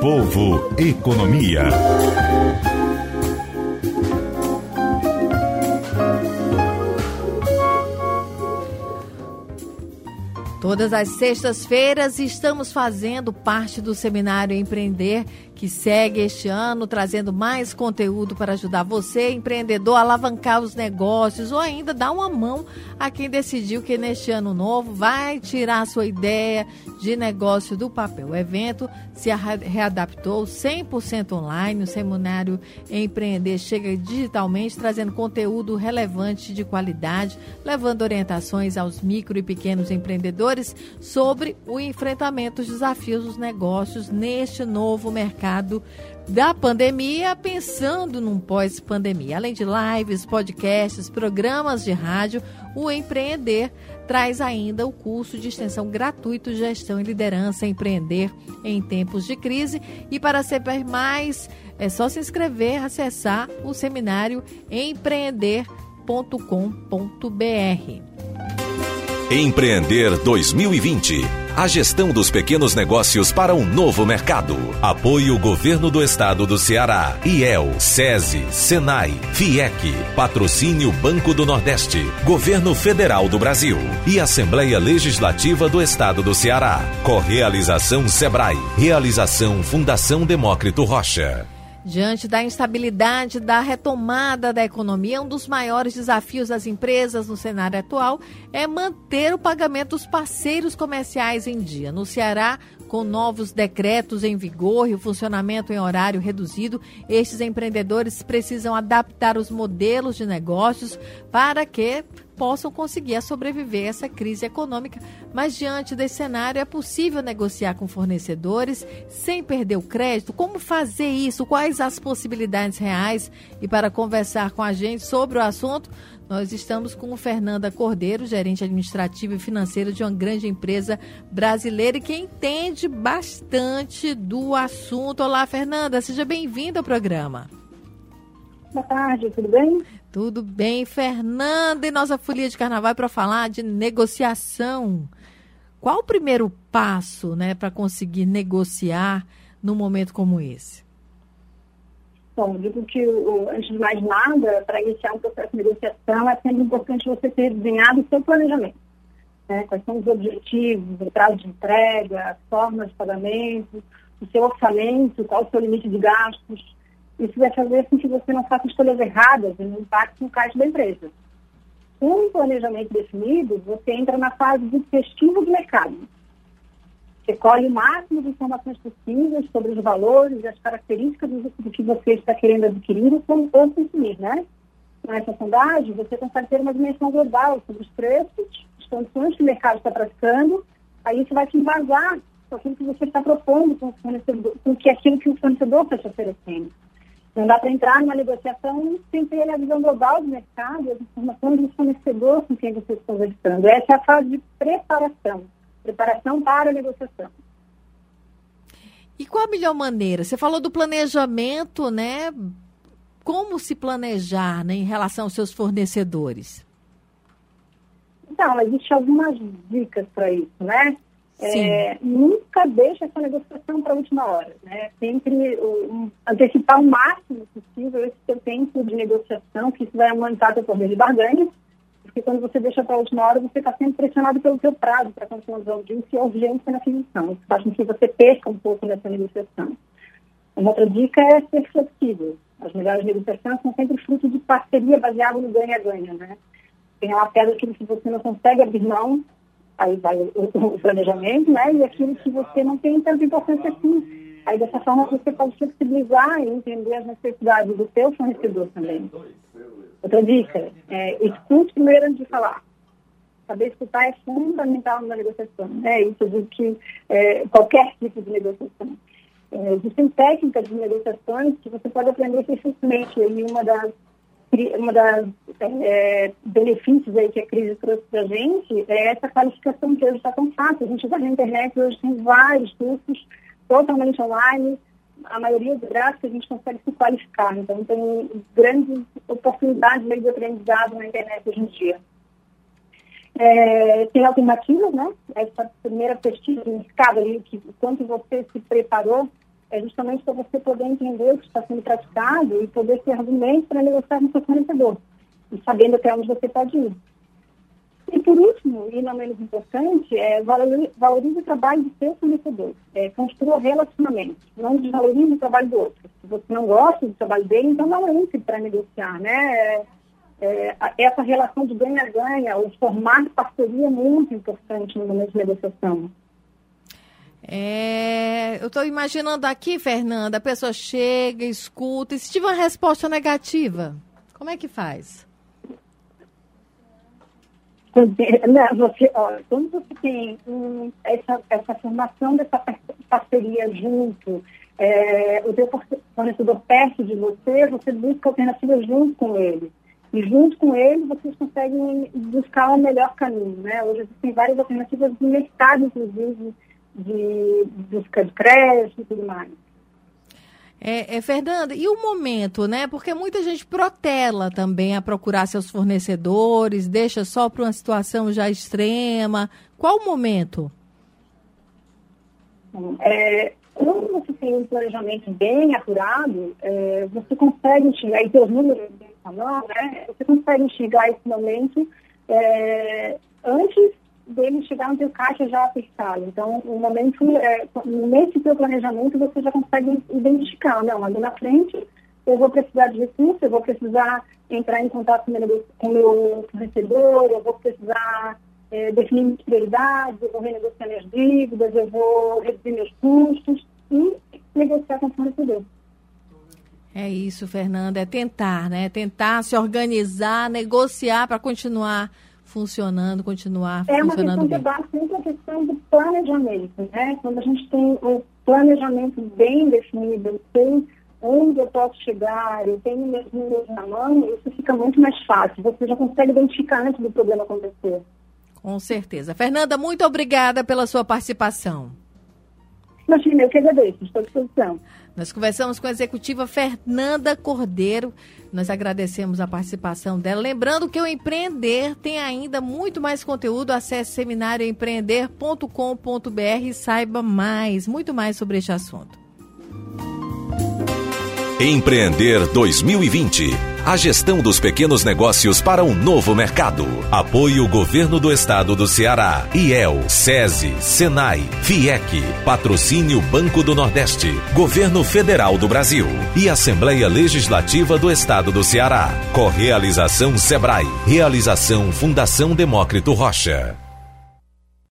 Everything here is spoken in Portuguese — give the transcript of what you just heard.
Povo Economia. Todas as sextas-feiras estamos fazendo parte do Seminário Empreender que segue este ano trazendo mais conteúdo para ajudar você, empreendedor, a alavancar os negócios ou ainda dar uma mão a quem decidiu que neste ano novo vai tirar sua ideia de negócio do papel. O evento se readaptou 100% online. O seminário Empreender chega digitalmente, trazendo conteúdo relevante de qualidade, levando orientações aos micro e pequenos empreendedores sobre o enfrentamento dos desafios dos negócios neste novo mercado da pandemia, pensando num pós-pandemia. Além de lives, podcasts, programas de rádio, o Empreender traz ainda o curso de extensão gratuito Gestão e Liderança Empreender em Tempos de Crise. E para saber mais, é só se inscrever, acessar o seminário empreender.com.br. Empreender 2020. A gestão dos pequenos negócios para um novo mercado. Apoio Governo do Estado do Ceará. IEL, SESI, SENAI, FIEC. Patrocínio Banco do Nordeste. Governo Federal do Brasil. E Assembleia Legislativa do Estado do Ceará. Correalização SEBRAE. Realização Fundação Demócrito Rocha. Diante da instabilidade da retomada da economia, um dos maiores desafios das empresas no cenário atual é manter o pagamento dos parceiros comerciais em dia. No Ceará, com novos decretos em vigor e o funcionamento em horário reduzido, estes empreendedores precisam adaptar os modelos de negócios para que possam conseguir a sobreviver a essa crise econômica. Mas diante desse cenário, é possível negociar com fornecedores sem perder o crédito? Como fazer isso? Quais as possibilidades reais? E para conversar com a gente sobre o assunto, nós estamos com Fernanda Cordeiro, gerente administrativo e financeiro de uma grande empresa brasileira e que entende bastante do assunto. Olá, Fernanda, seja bem-vinda ao programa. Boa tarde, tudo bem? Tudo bem, Fernanda, e nossa folia de carnaval é para falar de negociação. Qual o primeiro passo, né, para conseguir negociar num momento como esse? Bom, digo que, antes de mais nada, para iniciar um processo de negociação, é sempre importante você ter desenhado o seu planejamento. Né? Quais são os objetivos, o prazo de entrega, as formas de pagamento, o seu orçamento, qual o seu limite de gastos, isso vai fazer com que você não faça escolhas erradas e não impacte no caixa da empresa. Com um planejamento definido, você entra na fase de pesquisa de mercado. Você colhe o máximo de informações possíveis sobre os valores e as características do, que você está querendo adquirir ou, consumir, né? Nessa sondagem, você consegue ter uma dimensão global sobre os preços, as condições que o mercado está praticando, aí você vai te embasar com aquilo que você está propondo com o com que aquilo que o fornecedor está te oferecendo. Não dá para entrar numa negociação sem ter a visão global do mercado, as informações do fornecedor com quem você está conversando. Essa é a fase de preparação, preparação para a negociação. E qual a melhor maneira? Você falou do planejamento, né? Como se planejar né, em relação aos seus fornecedores? Então, existem algumas dicas para isso, né? É, nunca deixe essa negociação para a última hora. Né? Sempre um, antecipar o máximo possível esse seu tempo de negociação, que isso vai aumentar seu poder de barganha, porque quando você deixa para a última hora, você está sendo pressionado pelo seu prazo para conclusão de e urgência na aquisição. Isso faz com que você perca um pouco nessa negociação. Uma outra dica é ser flexível. As melhores negociações são sempre fruto de parceria baseada no ganha-ganha. Né? Tem uma pedra que você não consegue abrir mão, aí vai o, o, planejamento, né? E aquilo que você não tem tanta importância assim. Aí dessa forma você pode flexibilizar e entender as necessidades do seu fornecedor também. Outra dica, é, escute primeiro antes de falar. Saber escutar é fundamental na negociação. É isso, digo que é, qualquer tipo de negociação. É, existem técnicas de negociações que você pode aprender eficientemente. E uma das uma das é, benefícios aí que a crise trouxe para a gente é essa qualificação que hoje está tão fácil. A gente vai na internet, hoje tem vários cursos totalmente online, a maioria dos gráficos a gente consegue se qualificar. Então, tem grandes oportunidades de aprendizado na internet hoje em dia. É, tem alternativas, né? Essa primeira pesquisa, indicada ali, que quanto você se preparou é justamente para você poder entender o que está sendo praticado e poder ter argumentos para negociar com seu fornecedor, e sabendo até onde você pode ir. E por último, e não menos importante, é valorize, o trabalho do seu fornecedor. É, construa relacionamentos, não desvalorize o trabalho do outro. Se você não gosta do trabalho dele, então não entre para negociar, né? É, é, essa relação de ganha-ganha, o formar parceria é muito importante no momento de negociação. É, eu estou imaginando aqui, Fernanda, a pessoa chega, escuta, e se tiver uma resposta negativa, como é que faz? Não, você, ó, quando você tem essa, essa formação dessa parceria junto, é, o teu fornecedor perto de você, você busca alternativas junto com ele. E junto com ele, vocês conseguem buscar o melhor caminho. Né? Hoje existem várias alternativas no mercado, inclusive, de busca de crédito e tudo mais. É, é, Fernanda, e o momento, né? Porque muita gente protela também a procurar seus fornecedores, deixa só para uma situação já extrema. Qual o momento? É, quando você tem um planejamento bem apurado, é, você consegue enxergar, e os números bem falando, né? Você consegue enxergar esse momento é, antes dele chegar no seu caixa já apertado. Então, o momento, é, nesse seu planejamento, você já consegue identificar, não, ali na frente eu vou precisar de recursos, eu vou precisar entrar em contato com o meu fornecedor, eu vou precisar é, definir minhas prioridades, eu vou renegociar minhas dívidas, eu vou reduzir meus custos e negociar com o fornecedor. É isso, Fernanda, é tentar, né? Tentar se organizar, negociar para continuar funcionando, continuar é funcionando bem. É uma questão de sempre a questão do planejamento, né? Quando a gente tem um planejamento bem definido, eu sei onde eu posso chegar, eu tenho meus números na mão, isso fica muito mais fácil. Você já consegue identificar antes do problema acontecer. Com certeza. Fernanda, muito obrigada pela sua participação. Imagina, eu que agradeço, estou à disposição. Nós conversamos com a executiva Fernanda Cordeiro. Nós agradecemos a participação dela. Lembrando que o Empreender tem ainda muito mais conteúdo. Acesse seminarioempreender.com.br e saiba mais, muito mais sobre este assunto. Empreender 2020. A gestão dos pequenos negócios para um novo mercado. Apoio Governo do Estado do Ceará. IEL, SESI, SENAI, FIEC. Patrocínio Banco do Nordeste. Governo Federal do Brasil. E Assembleia Legislativa do Estado do Ceará. Correalização Sebrae. Realização Fundação Demócrito Rocha.